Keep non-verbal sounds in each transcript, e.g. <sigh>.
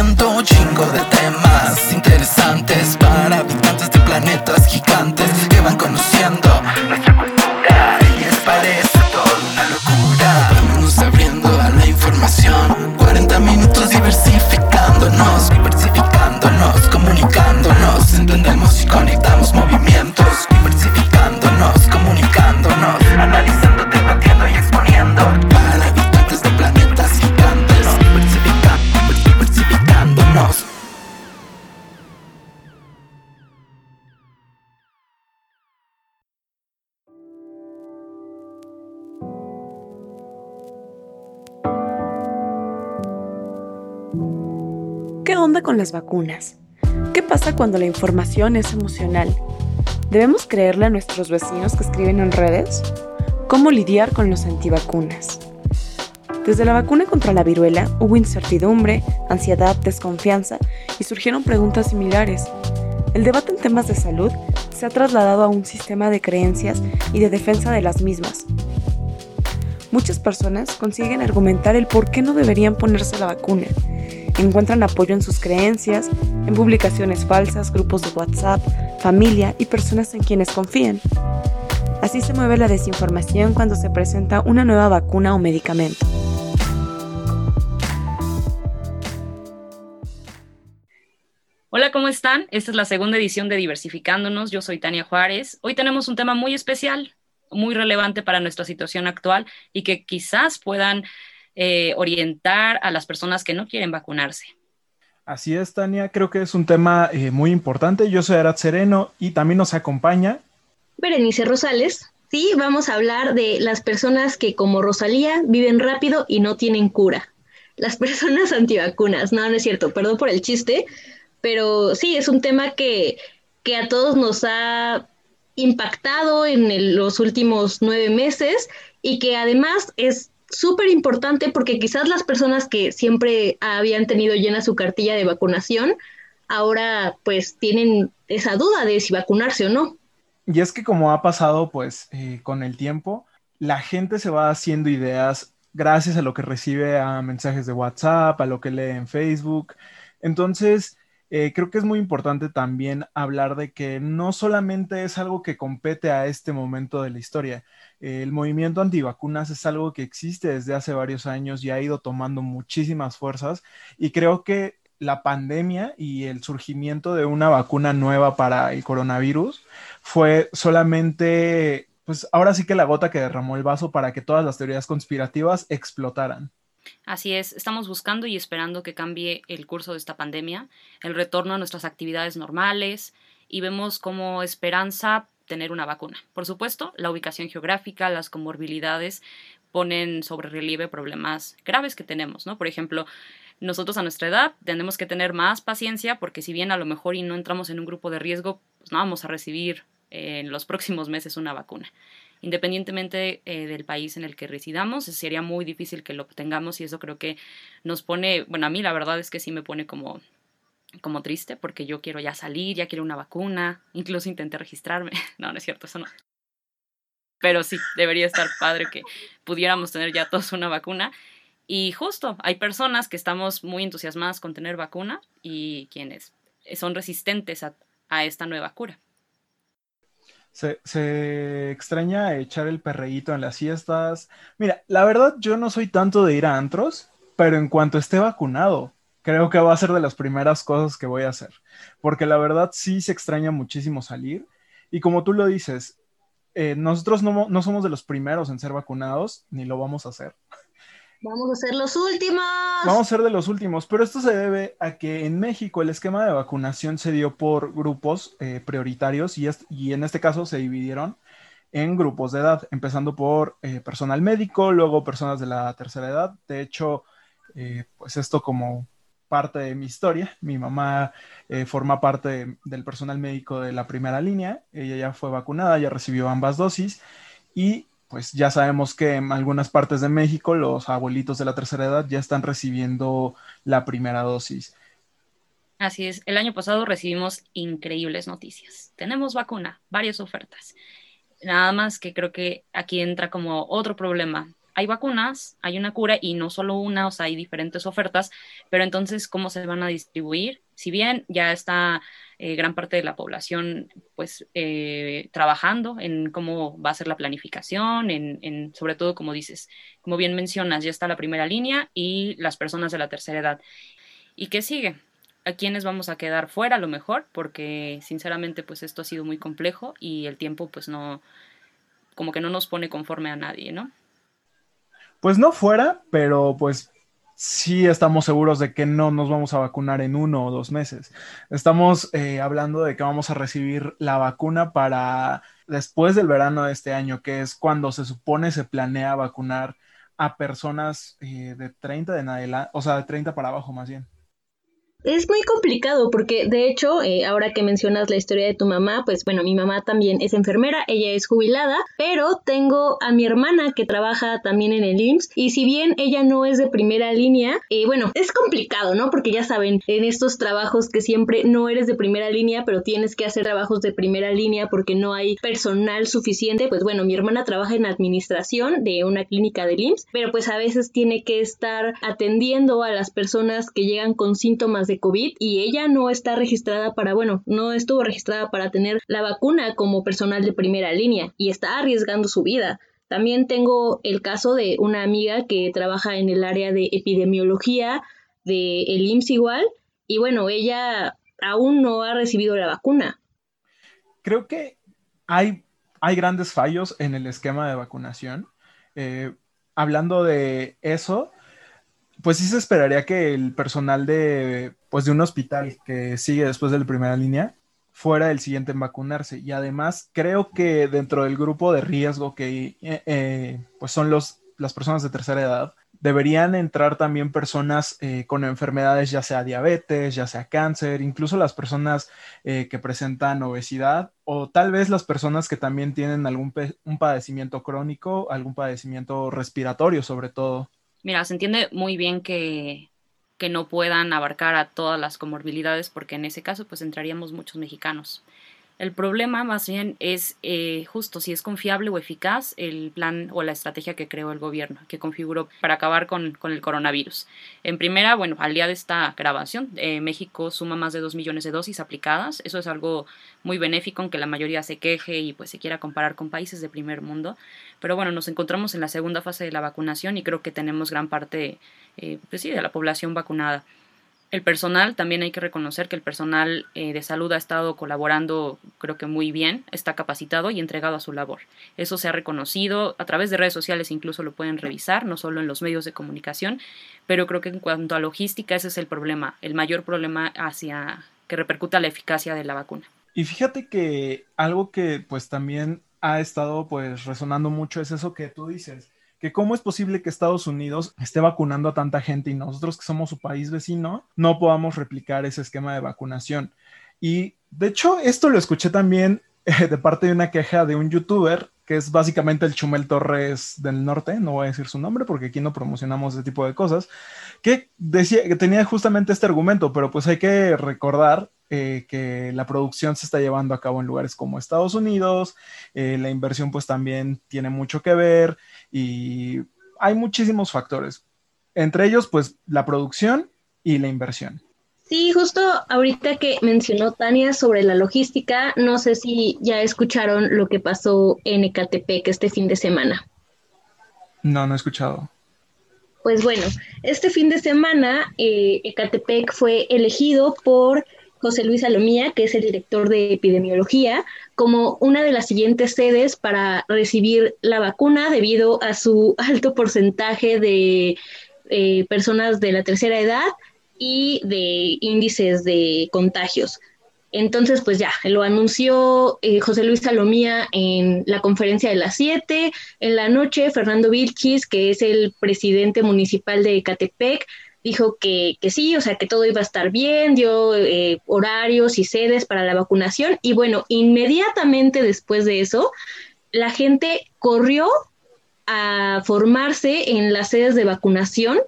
chingo de temas interesantes para habitantes de planetas gigantes vacunas? ¿Qué pasa cuando la información es emocional? ¿Debemos creerle a nuestros vecinos que escriben en redes? ¿Cómo lidiar con los antivacunas? Desde la vacuna contra la viruela hubo incertidumbre, ansiedad, desconfianza y surgieron preguntas similares. El debate en temas de salud se ha trasladado a un sistema de creencias y de defensa de las mismas. Muchas personas consiguen argumentar el por qué no deberían ponerse la vacuna. Encuentran apoyo en sus creencias, en publicaciones falsas, grupos de WhatsApp, familia y personas en quienes confían. Así se mueve la desinformación cuando se presenta una nueva vacuna o medicamento. Hola, ¿cómo están? Esta es la segunda edición de Diversificándonos. Yo soy Tania Juárez. Hoy tenemos un tema muy especial, muy relevante para nuestra situación actual y que quizás puedan eh, orientar a las personas que no quieren vacunarse. Así es, Tania. Creo que es un tema eh, muy importante. Yo soy Arad Sereno y también nos acompaña Berenice Rosales. Sí, vamos a hablar de las personas que como Rosalía viven rápido y no tienen cura. Las <laughs> personas antivacunas. No, no es cierto, perdón por el chiste, pero sí, es un tema que, que a todos nos ha impactado en el- los últimos nueve meses y que además es súper importante porque quizás las personas que siempre habían tenido llena su cartilla de vacunación, ahora pues tienen esa duda de si vacunarse o no. Y es que como ha pasado pues eh, con el tiempo, la gente se va haciendo ideas gracias a lo que recibe a mensajes de WhatsApp, a lo que lee en Facebook. Entonces, eh, creo que es muy importante también hablar de que no solamente es algo que compete a este momento de la historia. Eh, el movimiento antivacunas es algo que existe desde hace varios años y ha ido tomando muchísimas fuerzas y creo que la pandemia y el surgimiento de una vacuna nueva para el coronavirus fue solamente, pues ahora sí que la gota que derramó el vaso para que todas las teorías conspirativas explotaran. Así es, estamos buscando y esperando que cambie el curso de esta pandemia, el retorno a nuestras actividades normales y vemos como esperanza tener una vacuna. Por supuesto, la ubicación geográfica, las comorbilidades ponen sobre relieve problemas graves que tenemos, ¿no? Por ejemplo, nosotros a nuestra edad tenemos que tener más paciencia porque si bien a lo mejor y no entramos en un grupo de riesgo, pues no vamos a recibir en los próximos meses una vacuna. Independientemente eh, del país en el que residamos, sería muy difícil que lo obtengamos y eso creo que nos pone, bueno, a mí la verdad es que sí me pone como como triste porque yo quiero ya salir, ya quiero una vacuna, incluso intenté registrarme. <laughs> No, no es cierto, eso no. Pero sí, debería estar padre que pudiéramos tener ya todos una vacuna. Y justo, hay personas que estamos muy entusiasmadas con tener vacuna y quienes son resistentes a, a esta nueva cura. Se, extraña echar el perreíto en las siestas. Mira, la verdad yo no soy tanto de ir a antros, pero en cuanto esté vacunado, creo que va a ser de las primeras cosas que voy a hacer. Porque la verdad sí se extraña muchísimo salir. Y como tú lo dices, eh, nosotros no, no somos de los primeros en ser vacunados, ni lo vamos a hacer. Vamos a ser los últimos. Vamos a ser de los últimos, pero esto se debe a que en México el esquema de vacunación se dio por grupos eh, prioritarios y, y en este caso se dividieron en grupos de edad, empezando por eh, personal médico, luego personas de la tercera edad. De hecho, eh, pues esto como parte de mi historia, mi mamá eh, forma parte de- del personal médico de la primera línea, ella ya fue vacunada, ya recibió ambas dosis y pues ya sabemos que en algunas partes de México los abuelitos de la tercera edad ya están recibiendo la primera dosis. Así es, el año pasado recibimos increíbles noticias. Tenemos vacuna, varias ofertas. Nada más que creo que aquí entra como otro problema. hay vacunas, hay una cura y no solo una, o sea, hay diferentes ofertas, pero entonces, ¿cómo se van a distribuir? Si bien ya está eh, gran parte de la población, pues, eh, trabajando en cómo va a ser la planificación, en, en, sobre todo, como dices, como bien mencionas, ya está la primera línea y las personas de la tercera edad. ¿Y qué sigue? a quiénes vamos a quedar fuera a lo mejor, porque sinceramente pues esto ha sido muy complejo y el tiempo pues no, como que no nos pone conforme a nadie, ¿no? Pues no fuera, pero pues sí estamos seguros de que no nos vamos a vacunar en uno o dos meses. Estamos eh, hablando de que vamos a recibir la vacuna para después del verano de este año, que es cuando se supone se planea vacunar a personas eh, de 30 de adelante, o sea, de 30 para abajo más bien. Es muy complicado porque de hecho, eh, ahora que mencionas la historia de tu mamá, pues bueno, mi mamá también es enfermera, ella es jubilada, pero tengo a mi hermana que trabaja también en el IMSS y si bien ella no es de primera línea, eh, bueno, es complicado, ¿no? Porque ya saben, en estos trabajos que siempre no eres de primera línea, pero tienes que hacer trabajos de primera línea porque no hay personal suficiente, pues bueno, mi hermana trabaja en administración de una clínica del IMSS, pero pues a veces tiene que estar atendiendo a las personas que llegan con síntomas de COVID y ella no está registrada para, bueno, no estuvo registrada para tener la vacuna como personal de primera línea y está arriesgando su vida. También tengo el caso de una amiga que trabaja en el área de epidemiología de el IMSS igual y bueno, ella aún no ha recibido la vacuna. Creo que hay, hay grandes fallos en el esquema de vacunación. Eh, hablando de eso, pues sí se esperaría que el personal de, pues de un hospital que sigue después de la primera línea fuera el siguiente en vacunarse. Y además creo que dentro del grupo de riesgo que eh, eh, pues son los, las personas de tercera edad, deberían entrar también personas eh, con enfermedades, ya sea diabetes, ya sea cáncer, incluso las personas que presentan obesidad o tal vez las personas que también tienen algún un padecimiento crónico, algún padecimiento respiratorio sobre todo. Mira, se entiende muy bien que, que no puedan abarcar a todas las comorbilidades porque en ese caso pues entraríamos muchos mexicanos. El problema más bien es eh, justo si es confiable o eficaz el plan o la estrategia que creó el gobierno, que configuró para acabar con, el coronavirus. En primera, bueno, al día de esta grabación, eh, México suma más de 2 millones de dosis aplicadas. Eso es algo muy benéfico, aunque la mayoría se queje y pues se quiera comparar con países de primer mundo. Pero bueno, nos encontramos en la segunda fase de la vacunación y creo que tenemos gran parte, eh, pues sí, de la población vacunada. El personal, también hay que reconocer que el personal eh, de salud ha estado colaborando, creo que muy bien, está capacitado y entregado a su labor. Eso se ha reconocido a través de redes sociales, incluso lo pueden revisar, no solo en los medios de comunicación, pero creo que en cuanto a logística ese es el problema, el mayor problema hacia que repercuta la eficacia de la vacuna. Y fíjate que algo que pues también ha estado pues resonando mucho es eso que tú dices que cómo es posible que Estados Unidos esté vacunando a tanta gente y nosotros que somos su país vecino no podamos replicar ese esquema de vacunación. Y de hecho, esto lo escuché también <laughs> eh, de parte de una queja de un youtuber que es básicamente el Chumel Torres del norte, no voy a decir su nombre porque aquí no promocionamos ese tipo de cosas, que decía que tenía justamente este argumento, pero pues hay que recordar eh, que la producción se está llevando a cabo en lugares como Estados Unidos, eh, la inversión pues también tiene mucho que ver y hay muchísimos factores, entre ellos pues la producción y la inversión. Sí, justo ahorita que mencionó Tania sobre la logística, no sé si ya escucharon lo que pasó en Ecatepec este fin de semana. No, no he escuchado. Pues bueno, este fin de semana eh, Ecatepec fue elegido por José Luis Salomía, que es el director de epidemiología, como una de las siguientes sedes para recibir la vacuna debido a su <laughs> alto porcentaje de eh, personas de la tercera edad y de índices de contagios. Entonces, pues ya, lo anunció eh, José Luis Salomía en la conferencia de las 7. En la noche, Fernando Vilchis, que es el presidente municipal de Ecatepec, dijo que, que, sí, o sea, que todo iba a estar bien, dio eh, horarios y sedes para la vacunación y bueno, inmediatamente después de eso, la gente corrió a formarse en las sedes de vacunación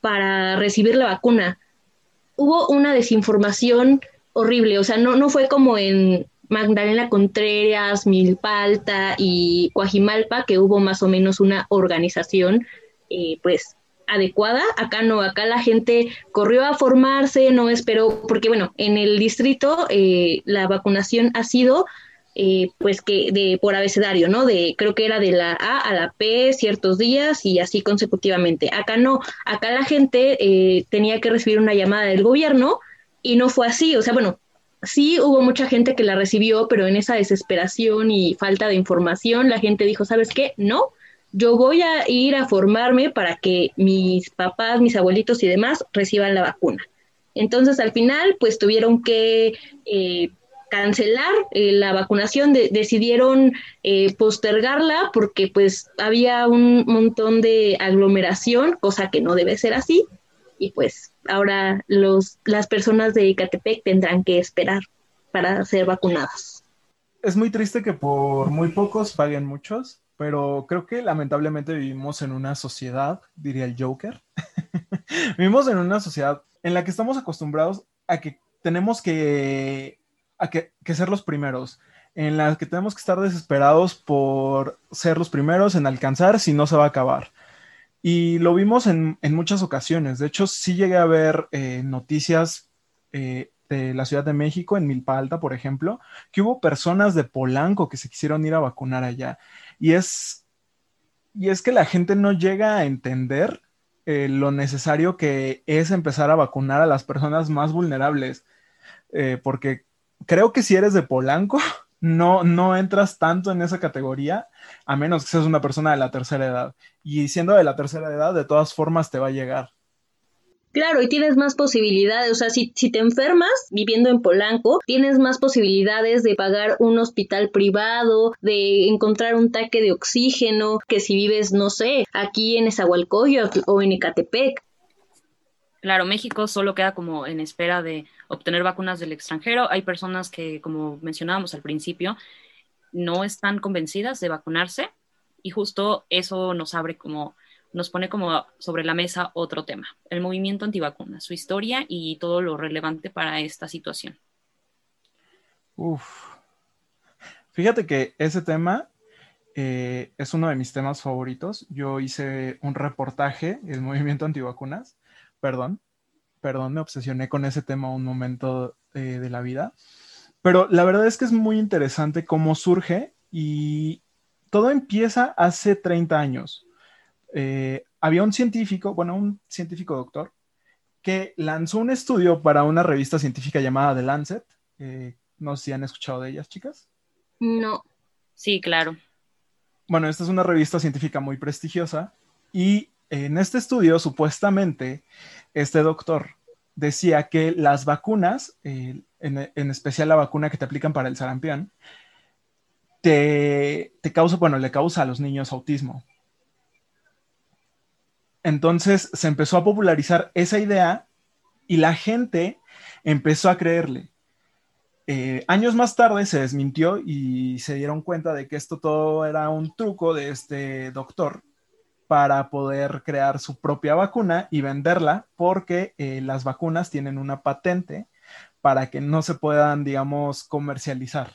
para recibir la vacuna. Hubo una desinformación horrible, o sea, no, no fue como en Magdalena Contreras, Milpalta y Coajimalpa, que hubo más o menos una organización, eh, pues adecuada. Acá no, acá la gente corrió a formarse, no esperó, porque bueno, en el distrito eh, la vacunación ha sido eh, pues que de por abecedario, ¿no? De creo que era de la A a la P ciertos días y así consecutivamente. Acá no, acá la gente eh, tenía que recibir una llamada del gobierno y no fue así, o sea, bueno, sí hubo mucha gente que la recibió, pero en esa desesperación y falta de información la gente dijo, ¿sabes qué? No, yo voy a ir a formarme para que mis papás, mis abuelitos y demás reciban la vacuna. Entonces, al final, pues tuvieron que eh, cancelar eh, la vacunación, decidieron eh, postergarla porque pues había un montón de aglomeración, cosa que no debe ser así, y pues ahora los, las personas de Icatepec tendrán que esperar para ser vacunadas. Es muy triste que por muy pocos paguen muchos, pero creo que lamentablemente vivimos en una sociedad, diría el Joker, <laughs> vivimos en una sociedad en la que estamos acostumbrados a que tenemos que, a que, ser los primeros, en la que tenemos que estar desesperados por ser los primeros en alcanzar si no se va a acabar. Y lo vimos en, muchas ocasiones. De hecho, sí llegué a ver eh, noticias eh, de la Ciudad de México, en Milpa Alta, por ejemplo, que hubo personas de Polanco que se quisieron ir a vacunar allá. Y es, y es que la gente no llega a entender eh, lo necesario que es empezar a vacunar a las personas más vulnerables, eh, porque creo que si eres de Polanco, <laughs> no, no entras tanto en esa categoría, a menos que seas una persona de la tercera edad. Y siendo de la tercera edad, de todas formas te va a llegar. Claro, y tienes más posibilidades, o sea, si, si te enfermas viviendo en Polanco, tienes más posibilidades de pagar un hospital privado, de encontrar un taque de oxígeno, que si vives, no sé, aquí en Esahualcoyo o en Ecatepec. Claro, México solo queda como en espera de obtener vacunas del extranjero. Hay personas que, como mencionábamos al principio, no están convencidas de vacunarse y justo eso nos abre como nos pone como sobre la mesa otro tema, el movimiento antivacunas, su historia y todo lo relevante para esta situación. Uf. Fíjate que ese tema eh, es uno de mis temas favoritos. Yo hice un reportaje, el movimiento antivacunas. Perdón, perdón, me obsesioné con ese tema un momento eh, de la vida. Pero la verdad es que es muy interesante cómo surge y todo empieza hace 30 años. Eh, había un científico, bueno, un científico doctor, que lanzó un estudio para una revista científica llamada The Lancet. Eh, no sé si han escuchado de ellas, chicas. No. Sí, claro. Bueno, esta es una revista científica muy prestigiosa y en este estudio, supuestamente, este doctor decía que las vacunas, en, especial la vacuna que te aplican para el sarampión, te, te causa, bueno, le causa a los niños autismo. Entonces se empezó a popularizar esa idea y la gente empezó a creerle. Eh, años más tarde se desmintió y se dieron cuenta de que esto todo era un truco de este doctor para poder crear su propia vacuna y venderla porque eh, las vacunas tienen una patente para que no se puedan, digamos, comercializar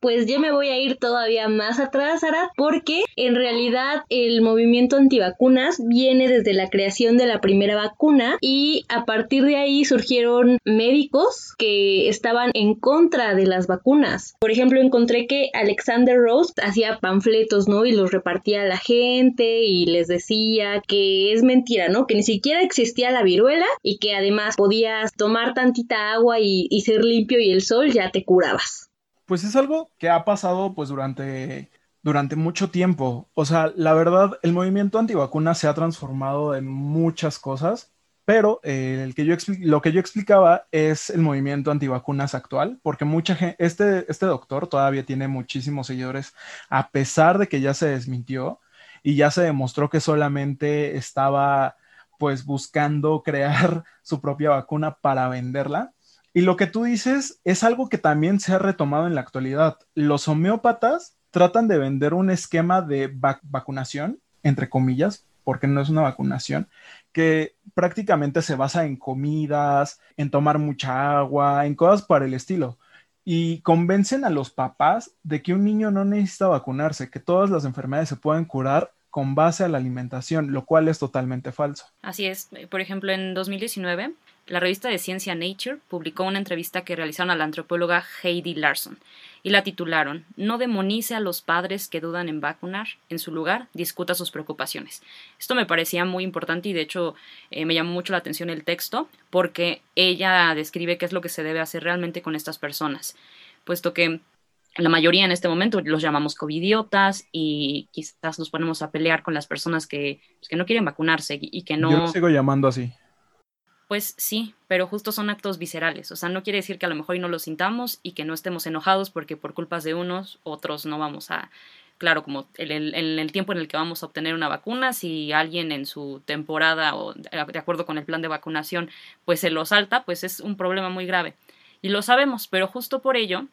pues yo me voy a ir todavía más atrás, Sara, porque en realidad el movimiento antivacunas viene desde la creación de la primera vacuna y a partir de ahí surgieron médicos que estaban en contra de las vacunas. Por ejemplo, encontré que Alexander Rose hacía panfletos, ¿no? Y los repartía a la gente y les decía que es mentira, ¿no? Que ni siquiera existía la viruela y que además podías tomar tantita agua y, y ser limpio y el sol ya te curabas pues es algo que ha pasado pues durante, durante mucho tiempo. O sea, la verdad, el movimiento antivacuna se ha transformado en muchas cosas, pero eh, el que yo lo que yo explicaba es el movimiento antivacunas actual, porque mucha gente, este, este doctor todavía tiene muchísimos seguidores, a pesar de que ya se desmintió y ya se demostró que solamente estaba pues buscando <laughs> crear su propia vacuna para venderla y lo que tú dices es algo que también se ha retomado en la actualidad. Los homeópatas tratan de vender un esquema de vacunación, entre comillas, porque no es una vacunación, que prácticamente se basa en comidas, en tomar mucha agua, en cosas para el estilo. y convencen a los papás de que un niño no necesita vacunarse, que todas las enfermedades se pueden curar con base a la alimentación, lo cual es totalmente falso. Así es. Por ejemplo, en 2019, la revista de ciencia Nature publicó una entrevista que realizaron a la antropóloga Heidi Larson y la titularon No demonice a los padres que dudan en vacunar, en su lugar discuta sus preocupaciones. Esto me parecía muy importante y de hecho eh, me llamó mucho la atención el texto porque ella describe qué es lo que se debe hacer realmente con estas personas, puesto que la mayoría en este momento los llamamos covidiotas y quizás nos ponemos a pelear con las personas que, pues, que no quieren vacunarse y que no... Yo lo sigo llamando así. Pues sí, pero justo son actos viscerales. O sea, no quiere decir que a lo mejor hoy no lo sintamos y que no estemos enojados porque por culpas de unos, otros no vamos a... Claro, como en el, el, tiempo en el que vamos a obtener una vacuna, si alguien en su temporada o de acuerdo con el plan de vacunación, pues se lo salta, pues es un problema muy grave. Y lo sabemos, pero justo por ello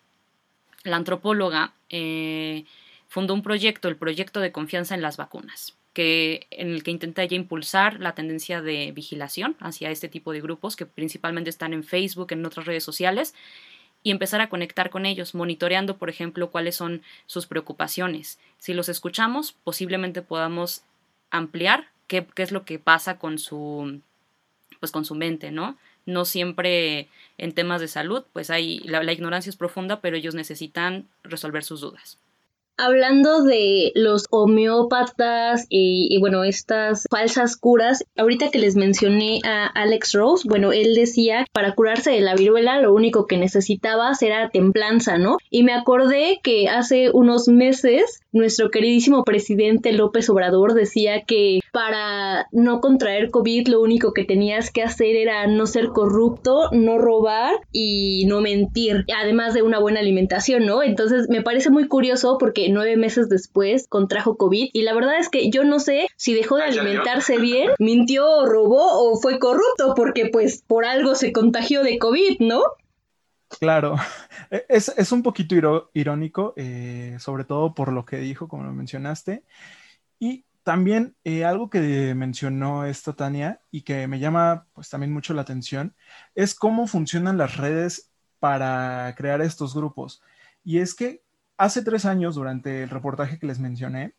la antropóloga eh, fundó un proyecto, el proyecto de confianza en las vacunas, que, en el que intenta ella impulsar la tendencia de vigilación hacia este tipo de grupos que principalmente están en Facebook, en otras redes sociales, y empezar a conectar con ellos, monitoreando, por ejemplo, cuáles son sus preocupaciones. Si los escuchamos, posiblemente podamos ampliar qué, qué es lo que pasa con su, pues con su mente, ¿no? no siempre en temas de salud, pues hay, la, la ignorancia es profunda, pero ellos necesitan resolver sus dudas. Hablando de los homeópatas y, bueno, estas falsas curas, ahorita que les mencioné a Alex Rose, bueno, él decía para curarse de la viruela lo único que necesitaba era templanza, ¿no? Y me acordé que hace unos meses nuestro queridísimo presidente López Obrador decía que para no contraer COVID lo único que tenías que hacer era no ser corrupto, no robar y no mentir, además de una buena alimentación, ¿no? Entonces me parece muy curioso porque nueve meses después contrajo COVID y la verdad es que yo no sé si dejó de alimentarse bien, mintió, robó o fue corrupto porque pues por algo se contagió de COVID, ¿no? Claro, <laughs> e, es, un poquito irónico, eh, sobre todo por lo que dijo, como lo mencionaste. Y también eh, algo que mencionó esta Tania y que me llama pues también mucho la atención es cómo funcionan las redes para crear estos grupos. Y es que hace tres años, durante el reportaje que les mencioné,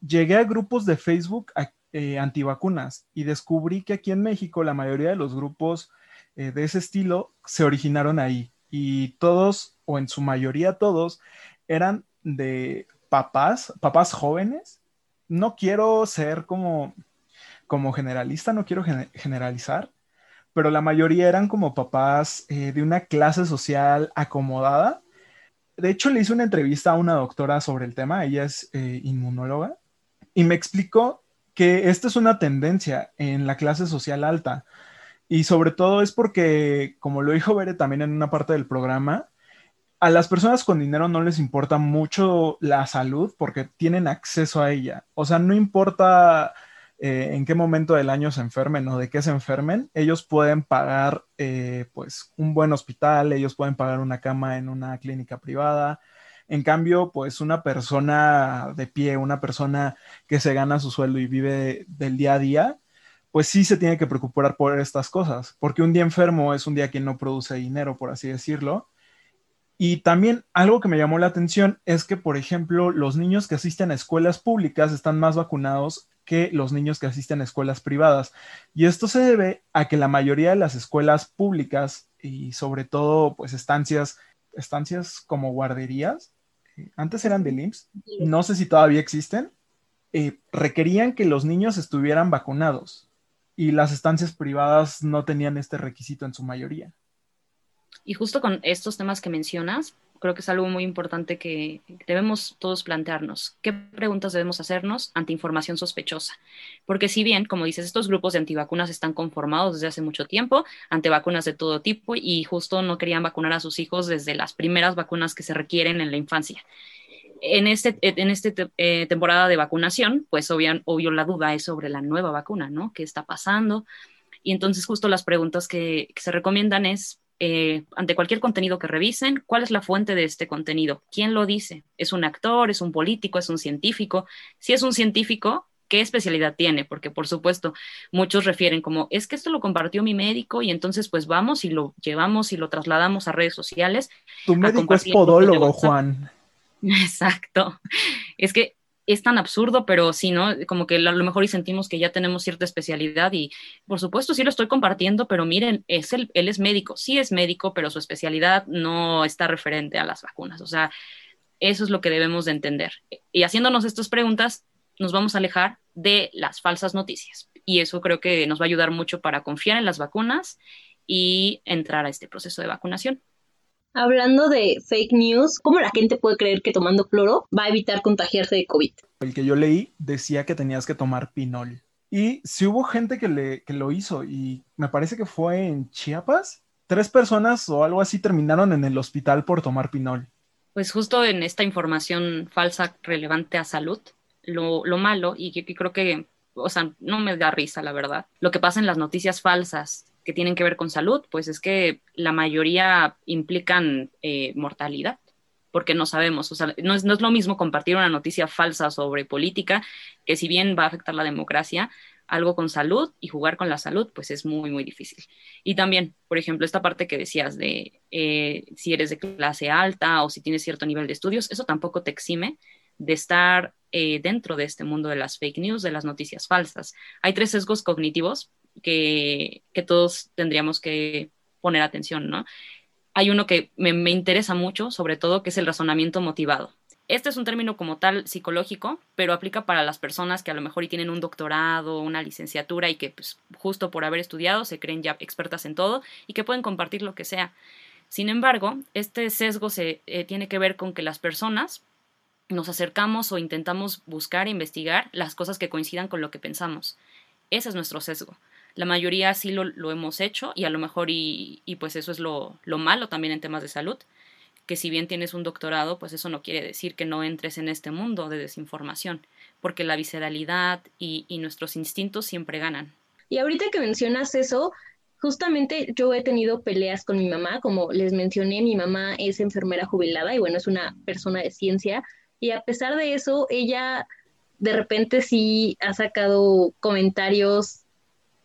llegué a grupos de Facebook eh, antivacunas y descubrí que aquí en México la mayoría de los grupos de ese estilo se originaron ahí y todos, o en su mayoría todos, eran de papás, papás jóvenes. No quiero ser como, como generalista, no quiero generalizar, pero la mayoría eran como papás eh, de una clase social acomodada. De hecho, le hice una entrevista a una doctora sobre el tema, ella es eh, inmunóloga, y me explicó que esta es una tendencia en la clase social alta. Y sobre todo es porque, como lo dijo Bere también en una parte del programa, a las personas con dinero no les importa mucho la salud porque tienen acceso a ella. O sea, no importa eh, en qué momento del año se enfermen o de qué se enfermen, ellos pueden pagar eh, pues un buen hospital, ellos pueden pagar una cama en una clínica privada. En cambio, pues una persona de pie, una persona que se gana su sueldo y vive del día a día, pues sí se tiene que preocupar por estas cosas, porque un día enfermo es un día que no produce dinero, por así decirlo. Y también algo que me llamó la atención es que, por ejemplo, los niños que asisten a escuelas públicas están más vacunados que los niños que asisten a escuelas privadas. Y esto se debe a que la mayoría de las escuelas públicas y sobre todo pues estancias, estancias como guarderías, eh, antes eran de IMSS, no sé si todavía existen, eh, requerían que los niños estuvieran vacunados y las estancias privadas no tenían este requisito en su mayoría. Y justo con estos temas que mencionas, creo que es algo muy importante que debemos todos plantearnos. ¿Qué preguntas debemos hacernos ante información sospechosa? Porque si bien, como dices, estos grupos de antivacunas están conformados desde hace mucho tiempo, ante vacunas de todo tipo, y justo no querían vacunar a sus hijos desde las primeras vacunas que se requieren en la infancia en este, en este eh, temporada de vacunación, pues obvio, obvio la duda es sobre la nueva vacuna, ¿no? ¿Qué está pasando? Y entonces justo las preguntas que, se recomiendan es, eh, ante cualquier contenido que revisen, ¿cuál es la fuente de este contenido? ¿Quién lo dice? ¿Es un actor? ¿Es un político? ¿Es un científico? Si es un científico, qué especialidad tiene, porque por supuesto muchos refieren como, es que esto lo compartió mi médico y entonces pues vamos y lo llevamos y lo trasladamos a redes sociales. Tu médico es podólogo, Juan. <laughs> Exacto. Es que es tan absurdo, pero sí, ¿no? Como que a lo mejor y sentimos que ya tenemos cierta especialidad y por supuesto sí lo estoy compartiendo, pero miren, es él es médico, sí es médico, pero su especialidad no está referente a las vacunas. O sea, eso es lo que debemos de entender. Y haciéndonos estas preguntas, nos vamos a alejar de las falsas noticias. Y eso creo que nos va a ayudar mucho para confiar en las vacunas y entrar a este proceso de vacunación. Hablando de fake news, ¿cómo la gente puede creer que tomando cloro va a evitar contagiarse de COVID? El que yo leí decía que tenías que tomar pinol. Y si hubo gente que, le, que lo hizo y me parece que fue en Chiapas. Tres personas o algo así terminaron en el hospital por tomar pinol. Pues justo en esta información falsa relevante a salud, lo, lo malo, y que creo que, o sea, no me da risa, la verdad, lo que pasa en las noticias falsas que tienen que ver con salud, pues es que la mayoría implican eh, mortalidad, porque no sabemos, o sea, no es, no es lo mismo compartir una noticia falsa sobre política, que si bien va a afectar la democracia, algo con salud y jugar con la salud, pues es muy, muy difícil. Y también, por ejemplo, esta parte que decías de eh, si eres de clase alta o si tienes cierto nivel de estudios, eso tampoco te exime de estar eh, dentro de este mundo de las fake news, de las noticias falsas. Hay tres sesgos cognitivos que, todos tendríamos que poner atención, ¿no? Hay uno que me, interesa mucho, sobre todo, que es el razonamiento motivado. Este es un término como tal psicológico, pero aplica para las personas que a lo mejor y tienen un doctorado, una licenciatura y que pues, justo por haber estudiado se creen ya expertas en todo y que pueden compartir lo que sea. Sin embargo, este sesgo se eh, tiene que ver con que las personas nos acercamos o intentamos buscar e investigar las cosas que coincidan con lo que pensamos. Ese es nuestro sesgo la mayoría sí lo, hemos hecho y a lo mejor y, pues eso es lo, malo también en temas de salud, que si bien tienes un doctorado, pues eso no quiere decir que no entres en este mundo de desinformación, porque la visceralidad y, y nuestros instintos siempre ganan. Y ahorita que mencionas eso, justamente yo he tenido peleas con mi mamá, como les mencioné, mi mamá es enfermera jubilada y bueno, es una persona de ciencia, y a pesar de eso, ella de repente sí ha sacado comentarios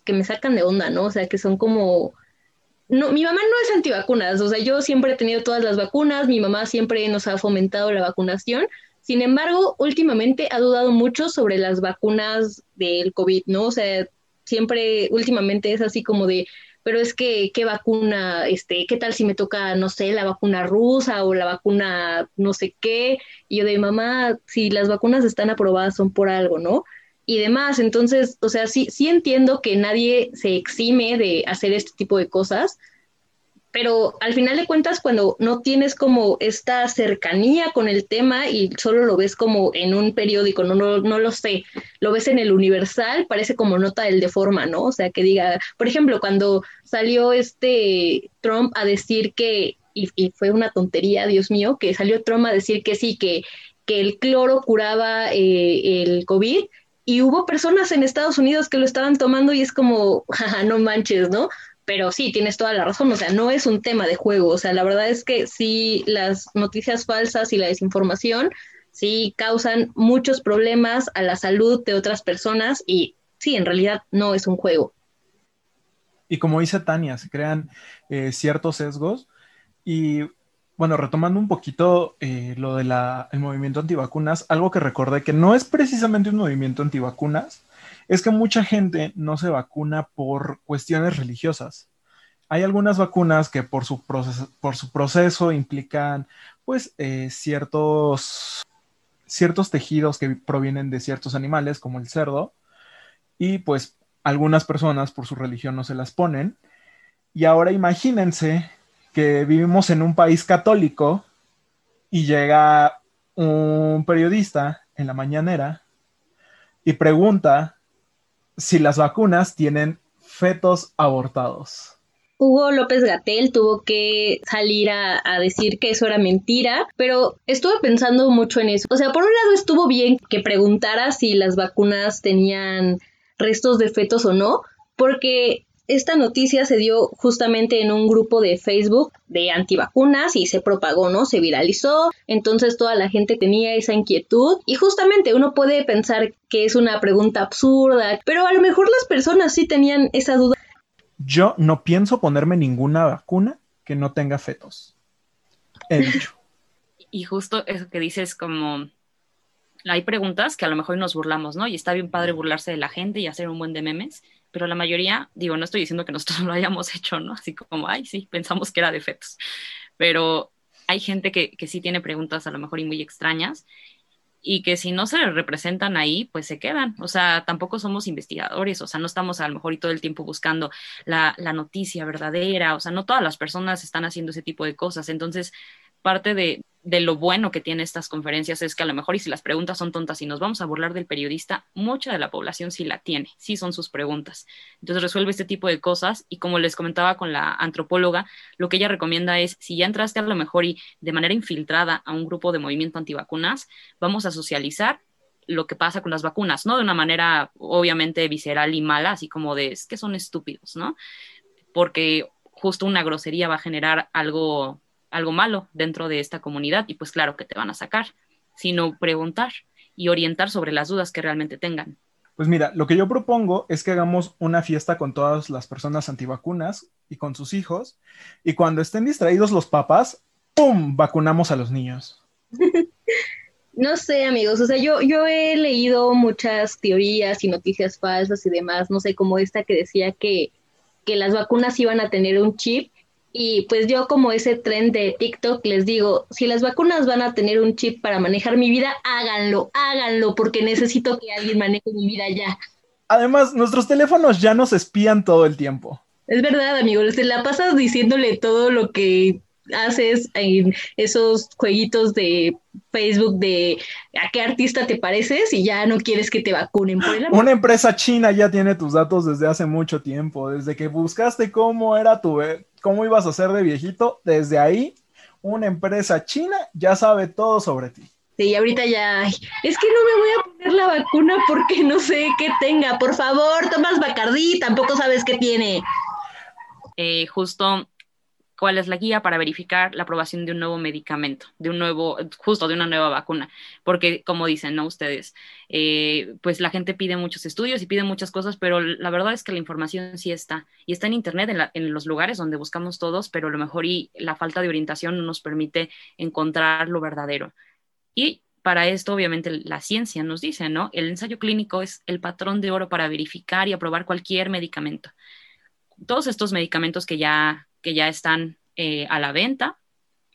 que me sacan de onda, ¿no? O sea, que son como... No, mi mamá no es antivacunas, o sea, yo siempre he tenido todas las vacunas, mi mamá siempre nos ha fomentado la vacunación, sin embargo, últimamente ha dudado mucho sobre las vacunas del COVID, ¿no? O sea, siempre, últimamente es así como de, pero es que, ¿qué vacuna, este, qué tal si me toca, no sé, la vacuna rusa o la vacuna no sé qué? Y yo de mamá, si las vacunas están aprobadas son por algo, ¿no? Y demás. Entonces, o sea, sí, sí entiendo que nadie se exime de hacer este tipo de cosas, pero al final de cuentas, cuando no tienes como esta cercanía con el tema y solo lo ves como en un periódico, no, no, no lo sé, lo ves en el Universal, parece como nota del de forma, ¿no? O sea, que diga, por ejemplo, cuando salió este Trump a decir que, y, y fue una tontería, Dios mío, que salió Trump a decir que sí, que, que el cloro curaba eh, el COVID, y hubo personas en Estados Unidos que lo estaban tomando y es como, <laughs> no manches, ¿no? Pero sí, tienes toda la razón, o sea, no es un tema de juego, o sea, la verdad es que sí, las noticias falsas y la desinformación sí causan muchos problemas a la salud de otras personas y sí, en realidad no es un juego. Y como dice Tania, se crean eh, ciertos sesgos y bueno, retomando un poquito eh, lo del movimiento antivacunas, algo que recordé que no es precisamente un movimiento antivacunas, es que mucha gente no se vacuna por cuestiones religiosas. Hay algunas vacunas que por su proceso, implican pues eh, ciertos, ciertos tejidos que provienen de ciertos animales, como el cerdo, y pues algunas personas por su religión no se las ponen. Y ahora imagínense que vivimos en un país católico y llega un periodista en la mañanera y pregunta si las vacunas tienen fetos abortados. Hugo López Gatel tuvo que salir a, decir que eso era mentira, pero estuve pensando mucho en eso. O sea, por un lado estuvo bien que preguntara si las vacunas tenían restos de fetos o no, porque esta noticia se dio justamente en un grupo de Facebook de antivacunas y se propagó, ¿no? Se viralizó, entonces toda la gente tenía esa inquietud y justamente uno puede pensar que es una pregunta absurda, pero a lo mejor las personas sí tenían esa duda. Yo no pienso ponerme ninguna vacuna que no tenga fetos. He dicho. <laughs> Y justo eso que dices como hay preguntas que a lo mejor nos burlamos, ¿no? Y está bien padre burlarse de la gente y hacer un buen de memes, pero la mayoría, digo, no estoy diciendo que nosotros <laughs> lo hayamos hecho, ¿no? Así como, ay, sí, pensamos que era defectos, pero hay gente que, que sí tiene preguntas a lo mejor y muy extrañas y que si no se representan ahí, pues se quedan. O sea, tampoco somos investigadores, o sea, no estamos a lo mejor y todo el tiempo buscando la, la noticia verdadera, o sea, no todas las personas están haciendo ese tipo de cosas. Entonces, parte de, de lo bueno que tiene estas conferencias es que a lo mejor y si las preguntas son tontas y nos vamos a burlar del periodista, mucha de la población sí la tiene, sí son sus preguntas. Entonces resuelve este tipo de cosas y como les comentaba con la antropóloga, lo que ella recomienda es, si ya entraste a lo mejor y de manera infiltrada a un grupo de movimiento antivacunas, vamos a socializar lo que pasa con las vacunas, no de una manera obviamente visceral y mala, así como de, es que son estúpidos, ¿no? Porque justo una grosería va a generar algo algo malo dentro de esta comunidad y pues claro que te van a sacar, sino preguntar y orientar sobre las dudas que realmente tengan. Pues mira, lo que yo propongo es que hagamos una fiesta con todas las personas antivacunas y con sus hijos y cuando estén distraídos los papás, ¡pum!, vacunamos a los niños. <laughs> No sé, amigos, o sea, yo, yo he leído muchas teorías y noticias falsas y demás, no sé, como esta que decía que, que las vacunas iban a tener un chip y pues yo como ese tren de TikTok les digo, si las vacunas van a tener un chip para manejar mi vida, háganlo, háganlo, porque necesito que alguien maneje mi vida ya. Además, nuestros teléfonos ya nos espían todo el tiempo. Es verdad, amigo, te la pasas diciéndole todo lo que haces en esos jueguitos de Facebook de a qué artista te pareces y ya no quieres que te vacunen. Por Una empresa china ya tiene tus datos desde hace mucho tiempo, desde que buscaste cómo era tu, cómo ibas a ser de viejito, desde ahí una empresa china ya sabe todo sobre ti. Sí, ahorita ya, es que no me voy a poner la vacuna porque no sé qué tenga. Por favor, tomas Bacardí, tampoco sabes qué tiene. Eh, justo cuál es la guía para verificar la aprobación de un nuevo medicamento, de un nuevo, justo de una nueva vacuna, porque como dicen, ¿no? Ustedes, eh, pues la gente pide muchos estudios y pide muchas cosas, pero la verdad es que la información sí está, y está en Internet, en, los lugares donde buscamos todos, pero a lo mejor y la falta de orientación no nos permite encontrar lo verdadero. Y para esto, obviamente, la ciencia nos dice, ¿no? El ensayo clínico es el patrón de oro para verificar y aprobar cualquier medicamento. Todos estos medicamentos que ya que ya están eh, a la venta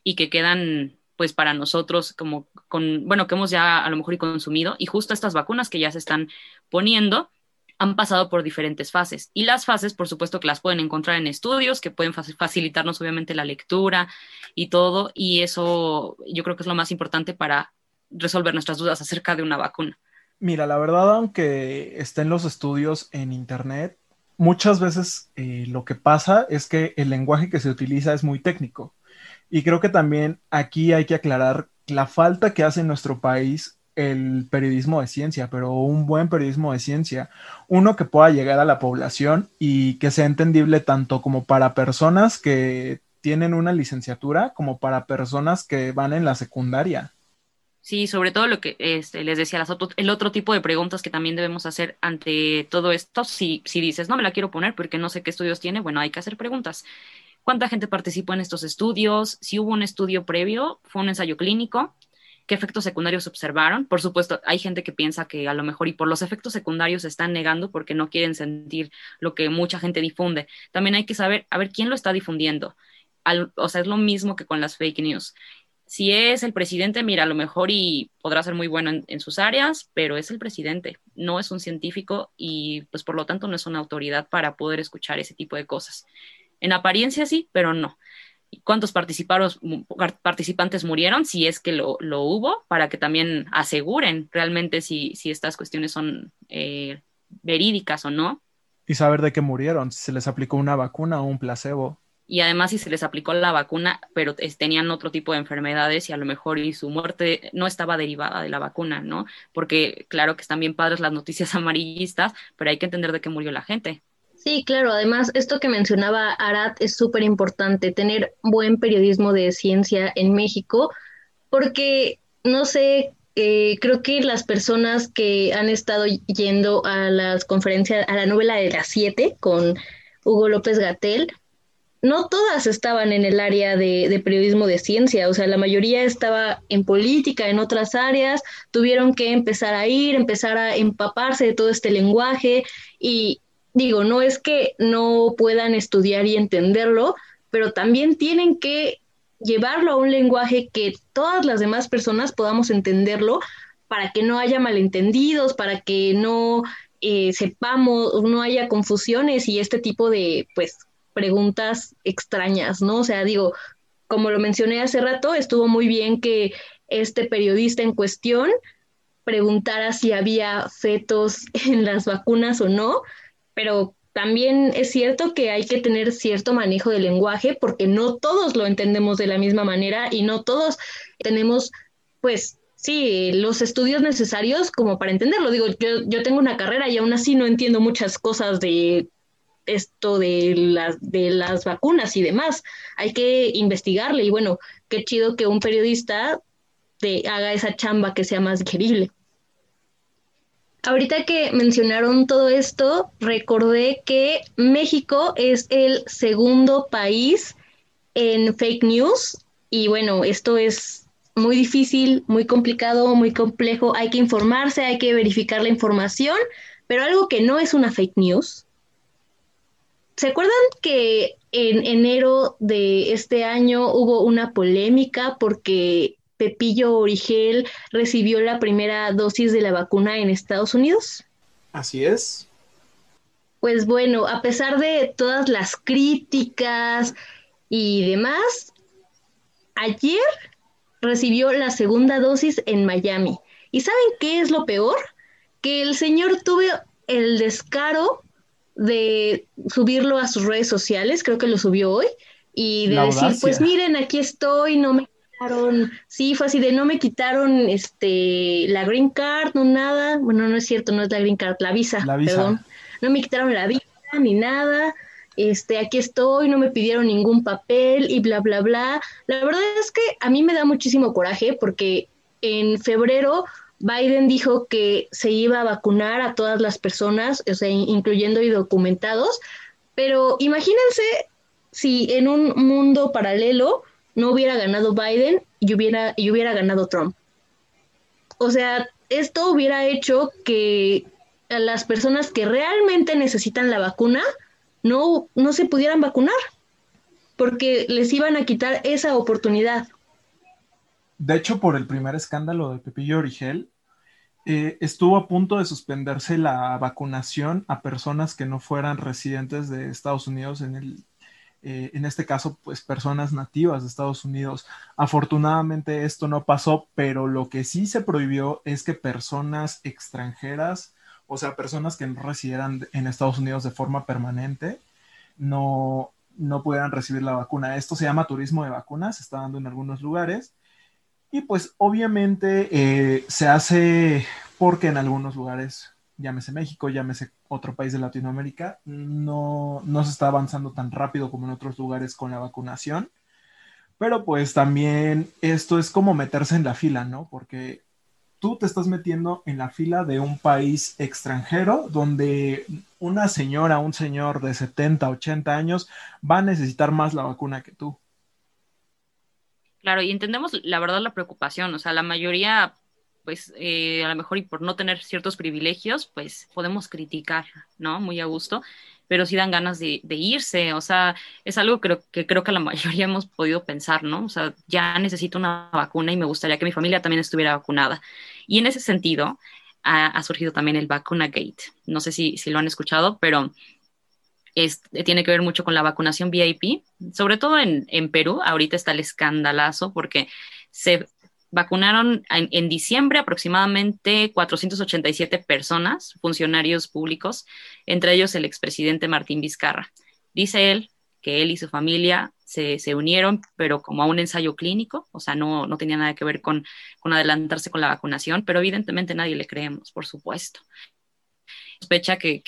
y que quedan pues para nosotros como con, bueno, que hemos ya a lo mejor y consumido. Y justo estas vacunas que ya se están poniendo han pasado por diferentes fases. Y las fases por supuesto que las pueden encontrar en estudios que pueden facilitarnos obviamente la lectura y todo. Y eso yo creo que es lo más importante para resolver nuestras dudas acerca de una vacuna. Mira, la verdad, aunque estén los estudios en internet, muchas veces eh, lo que pasa es que el lenguaje que se utiliza es muy técnico. Y creo que también aquí hay que aclarar la falta que hace en nuestro país el periodismo de ciencia, pero un buen periodismo de ciencia, uno que pueda llegar a la población y que sea entendible tanto como para personas que tienen una licenciatura como para personas que van en la secundaria. Sí, sobre todo lo que este, les decía, las el otro tipo de preguntas que también debemos hacer ante todo esto, si, si dices, no me la quiero poner porque no sé qué estudios tiene, bueno, hay que hacer preguntas. ¿Cuánta gente participó en estos estudios? Si hubo un estudio previo, fue un ensayo clínico, qué efectos secundarios observaron. Por supuesto, hay gente que piensa que a lo mejor y por los efectos secundarios se están negando porque no quieren sentir lo que mucha gente difunde. También hay que saber, a ver, quién lo está difundiendo. o sea, es lo mismo que con las fake news si es el presidente, mira, a lo mejor y podrá ser muy bueno en, sus áreas, pero es el presidente, no es un científico y pues por lo tanto no es una autoridad para poder escuchar ese tipo de cosas. En apariencia sí, pero no. ¿Cuántos participantes murieron? Si es que lo, hubo, para que también aseguren realmente si, si estas cuestiones son eh, verídicas o no. Y saber de qué murieron, si se les aplicó una vacuna o un placebo y además si se les aplicó la vacuna, pero tenían otro tipo de enfermedades y a lo mejor y su muerte no estaba derivada de la vacuna, ¿no? Porque claro que están bien padres las noticias <laughs> amarillistas, pero hay que entender de qué murió la gente. Sí, claro. Además, esto que mencionaba Arat es súper importante, tener buen periodismo de ciencia en México, porque, no sé, eh, creo que las personas que han estado yendo a las conferencias, a la novela de las siete con Hugo López Gatel, no todas estaban en el área de, periodismo de ciencia, o sea, la mayoría estaba en política, en otras áreas, tuvieron que empezar a ir, empezar a empaparse de todo este lenguaje y digo, no es que no puedan estudiar y entenderlo, pero también tienen que llevarlo a un lenguaje que todas las demás personas podamos entenderlo para que no haya malentendidos, para que no eh, sepamos, no haya confusiones y este tipo de, pues, preguntas extrañas, ¿no? O sea, digo, como lo mencioné hace rato, estuvo muy bien que este periodista en cuestión preguntara si había fetos <laughs> en las vacunas o no, pero también es cierto que hay que tener cierto manejo del lenguaje porque no todos lo entendemos de la misma manera y no todos tenemos, pues, sí, los estudios necesarios como para entenderlo. Digo, yo, yo tengo una carrera y aún así no entiendo muchas cosas de esto de las, de las vacunas y demás. Hay que investigarle y bueno, qué chido que un periodista te haga esa chamba que sea más digerible. Ahorita que mencionaron todo esto, recordé que México es el segundo país en fake news y bueno, esto es muy difícil, muy complicado, muy complejo. Hay que informarse, hay que verificar la información, pero algo que no es una fake news ¿Se acuerdan que en enero de este año hubo una polémica porque Pepillo Origel recibió la primera dosis de la vacuna en Estados Unidos? Así es. Pues bueno, a pesar de todas las críticas y demás, ayer recibió la segunda dosis en Miami. ¿Y saben qué es lo peor? Que el señor tuvo el descaro de subirlo a sus redes sociales, creo que lo subió hoy, y de decir, pues miren, aquí estoy, no me quitaron, sí, fue así de no me quitaron este la green card, no nada, bueno, no es cierto, no es la green card, la visa, la visa. perdón, no me quitaron la visa ni nada, este, aquí estoy, no me pidieron ningún papel y bla, bla, bla. La verdad es que a mí me da muchísimo coraje porque en febrero Biden dijo que se iba a vacunar a todas las personas, o sea, incluyendo y documentados, pero imagínense si en un mundo paralelo no hubiera ganado Biden y hubiera, y hubiera ganado Trump. O sea, esto hubiera hecho que a las personas que realmente necesitan la vacuna no, no se pudieran vacunar, porque les iban a quitar esa oportunidad. De hecho, por el primer escándalo de Pepillo Origel, eh, estuvo a punto de suspenderse la vacunación a personas que no fueran residentes de Estados Unidos en el eh, en este caso, pues personas nativas de Estados Unidos. Afortunadamente esto no pasó, pero lo que sí se prohibió es que personas extranjeras, o sea, personas que no residieran en Estados Unidos de forma permanente, no, no pudieran recibir la vacuna. Esto se llama turismo de vacunas, se está dando en algunos lugares y pues obviamente eh, se hace porque en algunos lugares, llámese México, llámese otro país de Latinoamérica, no, no se está avanzando tan rápido como en otros lugares con la vacunación. Pero pues también esto es como meterse en la fila, ¿no? Porque tú te estás metiendo en la fila de un país extranjero donde una señora, un señor de 70, 80 años va a necesitar más la vacuna que tú. Claro, y entendemos la verdad la preocupación, o sea, la mayoría, pues eh, a lo mejor y por no tener ciertos privilegios, pues podemos criticar, ¿no? Muy a gusto, pero sí dan ganas de, irse, o sea, es algo que, que creo que la <laughs> mayoría hemos podido pensar, ¿no? O sea, ya necesito una vacuna y me gustaría que mi familia también estuviera vacunada. Y en ese sentido, ha, surgido también el Vacuna Gate. No sé si, si lo han escuchado, pero tiene que ver mucho con la vacunación VIP, sobre todo en, Perú. Ahorita está el escandalazo porque se vacunaron en, diciembre aproximadamente 487 personas, funcionarios públicos, entre ellos el expresidente Martín Vizcarra. Dice él que él y su familia se, unieron, pero como a un ensayo clínico, o sea, no, no tenía nada que ver con adelantarse con la vacunación, pero evidentemente nadie le creemos, por supuesto. Sospecha que,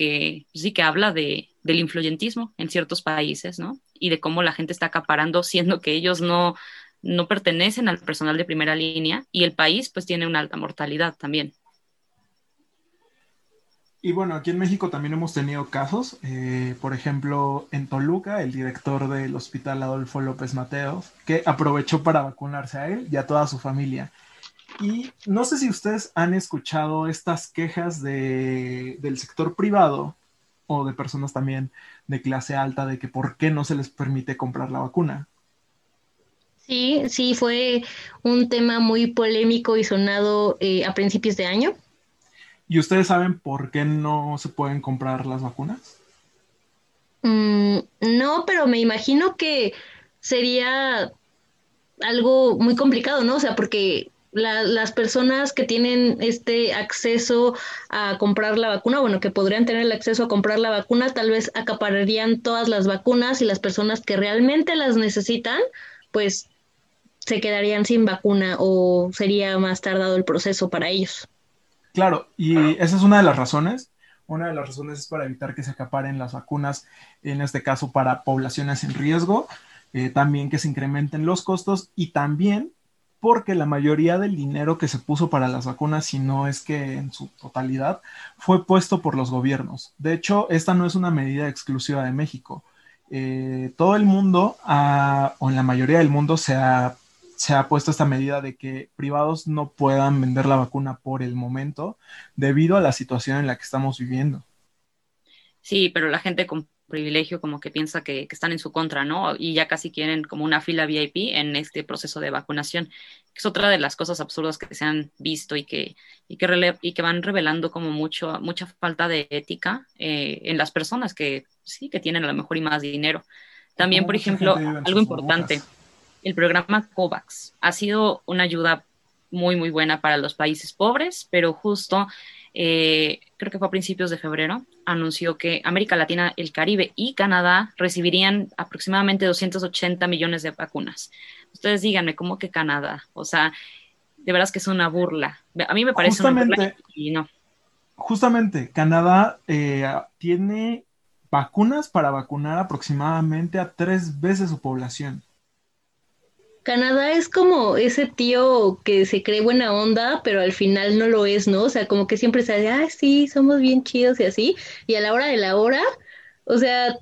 pues sí que habla de, del influyentismo en ciertos países, ¿no? Y de cómo la gente está acaparando, siendo que ellos no, no pertenecen al personal de primera línea y el país pues tiene una alta mortalidad también. Y bueno, aquí en México también hemos tenido casos, eh, por ejemplo, en Toluca, el director del hospital Adolfo López Mateos, que aprovechó para vacunarse a él y a toda su familia. Y no sé si ustedes han escuchado estas quejas de, del sector privado o de personas también de clase alta de que por qué no se les permite comprar la vacuna. Sí, sí, fue un tema muy polémico y sonado eh, a principios de año. ¿Y ustedes saben por qué no se pueden comprar las vacunas? Mm, no, pero me imagino que sería algo muy complicado, ¿no? O sea, porque las personas que tienen este acceso a comprar la vacuna, bueno, que podrían tener el acceso a comprar la vacuna, tal vez acapararían todas las vacunas y las personas que realmente las necesitan, pues se quedarían sin vacuna o sería más tardado el proceso para ellos. Claro, y esa es una de las razones. Una de las razones es para evitar que se acaparen las vacunas, en este caso para poblaciones en riesgo, eh, también que se incrementen los costos y también porque la mayoría del dinero que se puso para las vacunas, si no es que en su totalidad, fue puesto por los gobiernos. De hecho, esta no es una medida exclusiva de México. Eh, todo el mundo, o en la mayoría del mundo, se ha se ha puesto esta medida de que privados no puedan vender la vacuna por el momento debido a la situación en la que estamos viviendo. Sí, pero la gente con privilegio como que piensa que, están en su contra, ¿no? Y ya casi quieren como una fila VIP en este proceso de vacunación. Es otra de las cosas absurdas que se han visto y que, y que, y que van revelando como mucho, mucha falta de ética eh, en las personas que sí, que tienen a lo mejor y más dinero. También, por ejemplo, algo importante el programa COVAX. Ha sido una ayuda muy, muy buena para los países pobres, pero justo, eh, creo que fue a principios de febrero, anunció que América Latina, el Caribe y Canadá recibirían aproximadamente 280 millones de vacunas. Ustedes díganme, ¿cómo que Canadá? O sea, de veras que es una burla. A mí me parece una burla y no. Justamente, Canadá eh, tiene vacunas para vacunar aproximadamente a tres veces su población. Canadá es como ese tío que se cree buena onda, pero al final no lo es, ¿no? O sea, como que siempre se dice, ah, sí, somos bien chidos y así, y a la hora de la hora, o sea,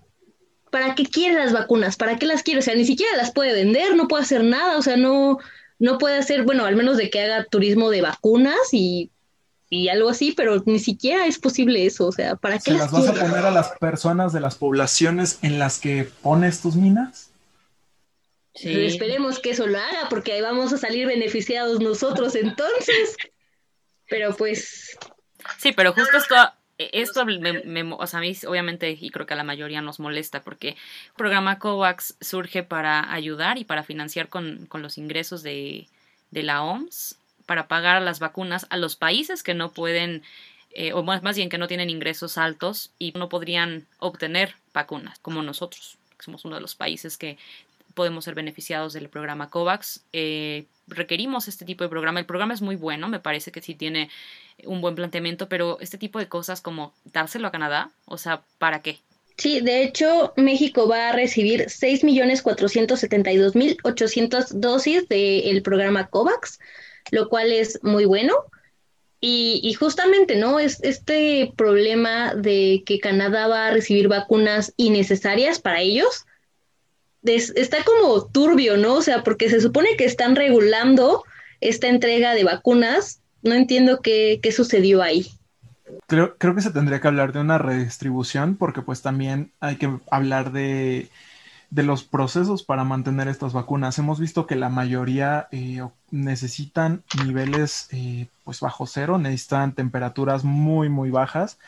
¿para qué quiere las vacunas? ¿Para qué las quiere? O sea, ni siquiera las puede vender, no puede hacer nada, o sea, no, no puede hacer, bueno, al menos de que haga turismo de vacunas y, y algo así, pero ni siquiera es posible eso, o sea, ¿para qué? ¿Se las vas a poner a las personas de las poblaciones en las que pones tus minas? Esperemos que eso lo haga, porque ahí vamos a salir beneficiados nosotros entonces. Pero pues. Sí, pero justo esto, esto me, o sea, a mí obviamente, y creo que a la mayoría nos molesta, porque el programa COVAX surge para ayudar y para financiar con, con los ingresos de, de, la OMS, para pagar las vacunas a los países que no pueden, eh, o más, más bien que no tienen ingresos altos y no podrían obtener vacunas, como nosotros. Somos uno de los países que podemos ser beneficiados del programa COVAX. Eh, requerimos este tipo de programa. El programa es muy bueno, me parece que sí tiene un buen planteamiento, pero este tipo de cosas como dárselo a Canadá, o sea, ¿para qué? Sí, de hecho, México va a recibir 6.472.800 dosis del programa COVAX, lo cual es muy bueno. Y, y, justamente, ¿no? Es este problema de que Canadá va a recibir vacunas innecesarias para ellos, está como turbio, ¿no? O sea, porque se supone que están regulando esta entrega de vacunas. No entiendo qué, qué sucedió ahí. Creo, creo, que se tendría que hablar de una redistribución porque pues también hay que hablar de, de los procesos para mantener estas vacunas. Hemos visto que la mayoría eh, necesitan niveles eh, pues bajo cero, necesitan temperaturas muy muy bajas.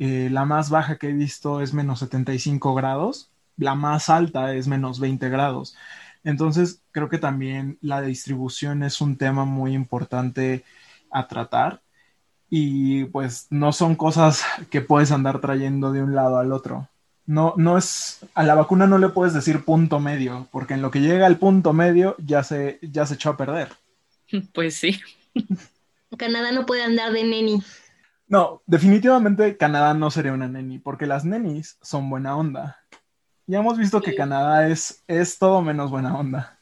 Eh, la más baja que he visto es menos 75 grados la más alta es menos 20 grados. Entonces, creo que también la distribución es un tema muy importante a tratar y pues no son cosas que puedes andar trayendo de un lado al otro. No, no es, a la vacuna no le puedes decir punto medio, porque en lo que llega al punto medio ya se, ya se echó a perder. <laughs> Pues sí. <laughs> Canadá no puede andar de neni. No, definitivamente Canadá no sería una neni, porque las nenis son buena onda. Ya hemos visto que Canadá es, es todo menos buena onda.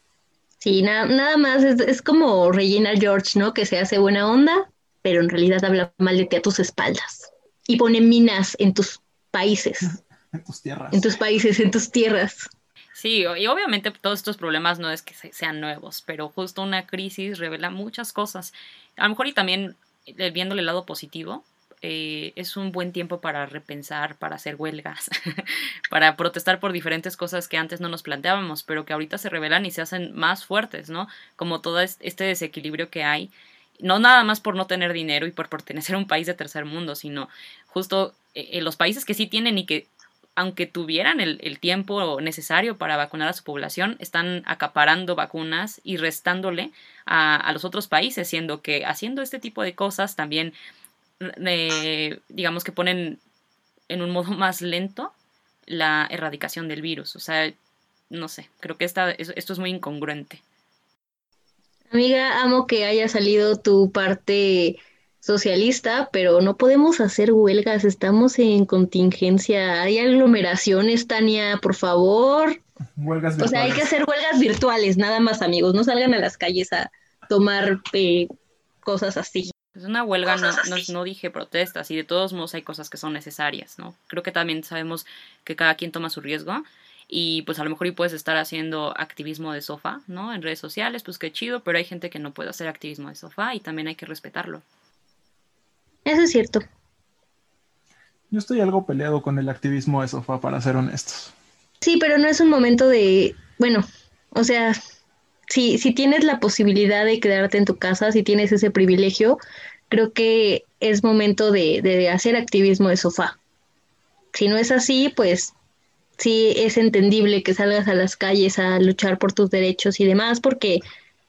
Sí, nada más es, es, como Regina George, ¿no? Que se hace buena onda, pero en realidad habla mal de ti a tus espaldas. Y pone minas en tus países. <laughs> en tus tierras. En tus países, en tus tierras. Sí, y obviamente todos estos problemas no es que sean nuevos, pero justo una crisis revela muchas cosas. A lo mejor y también eh, viéndole el lado positivo, eh, es un buen tiempo para repensar, para hacer huelgas, <laughs> para protestar por diferentes cosas que antes no nos planteábamos, pero que ahorita se revelan y se hacen más fuertes, ¿no? Como todo este desequilibrio que hay, no nada más por no tener dinero y por pertenecer a un país de tercer mundo, sino justo en eh, los países que sí tienen y que aunque tuvieran el, tiempo necesario para vacunar a su población, están acaparando vacunas y restándole a, los otros países, siendo que haciendo este tipo de cosas también, eh, digamos que ponen en un modo <laughs> más lento la erradicación del virus. O sea, no sé, creo que esta, esto es muy incongruente. Amiga, amo que haya salido tu parte socialista, pero no podemos hacer huelgas, estamos en contingencia, hay aglomeraciones, Tania, por favor. Huelgas virtuales. O sea, hay que hacer huelgas virtuales, nada más, amigos, no salgan a las calles a tomar eh, cosas así. Es una huelga, no, no, dije protestas, y de todos modos hay cosas que son necesarias, ¿no? Creo que también sabemos que cada quien toma su riesgo, y pues a lo mejor y puedes estar haciendo activismo de sofá, ¿no? En redes sociales, pues qué chido, pero hay gente que no puede hacer activismo de sofá y también hay que respetarlo. Eso es cierto. Yo estoy algo peleado con el activismo de sofá, para ser honestos. Sí, pero no es un momento de, bueno, o sea, si, si tienes la posibilidad de quedarte en tu casa, si tienes ese privilegio, creo que es momento de, de hacer activismo de sofá. Si no es así, pues sí es entendible que salgas a las calles a luchar por tus derechos y demás, porque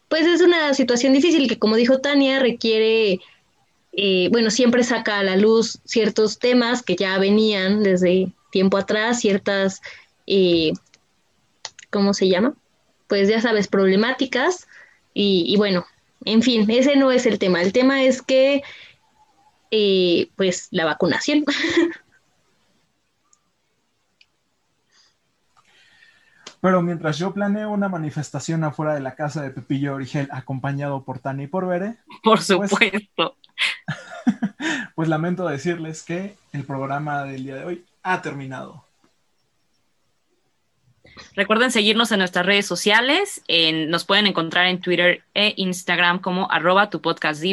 pues es una situación difícil que, como dijo Tania, requiere eh, bueno, siempre saca a la luz ciertos temas que ya venían desde tiempo atrás, ciertas, eh, ¿cómo se llama? Pues ya sabes, problemáticas. Y, bueno, en fin, <laughs> ese no es el tema. El tema es que, eh, pues, la vacunación. <laughs> Pero mientras yo planeo una manifestación afuera de la casa de Pepillo Origel acompañado por Tani y por Bere. Por pues supuesto. <laughs> pues lamento decirles que el programa del día de hoy ha terminado. Recuerden seguirnos en nuestras redes sociales. nos pueden encontrar en Twitter e Instagram como arroba tu podcast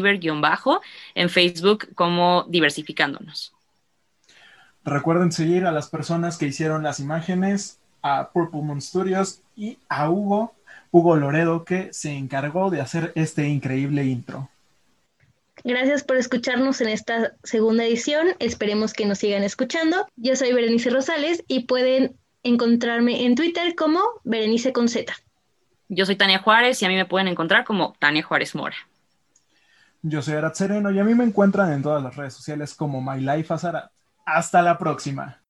bajo en Facebook como diversificándonos. Recuerden seguir a las personas que hicieron las imágenes, a Purple Moon Studios y a Hugo, Hugo Loredo, que se encargó de hacer este increíble intro. Gracias por escucharnos en esta segunda edición. Esperemos que nos sigan escuchando. Yo soy Berenice Rosales y pueden encontrarme en Twitter como Berenice con Z. Yo soy Tania Juárez y a mí me pueden encontrar como Tania Juárez Mora. Yo soy Arat Sereno y a mí me encuentran en todas las redes sociales como My Life Azarat. Hasta la próxima.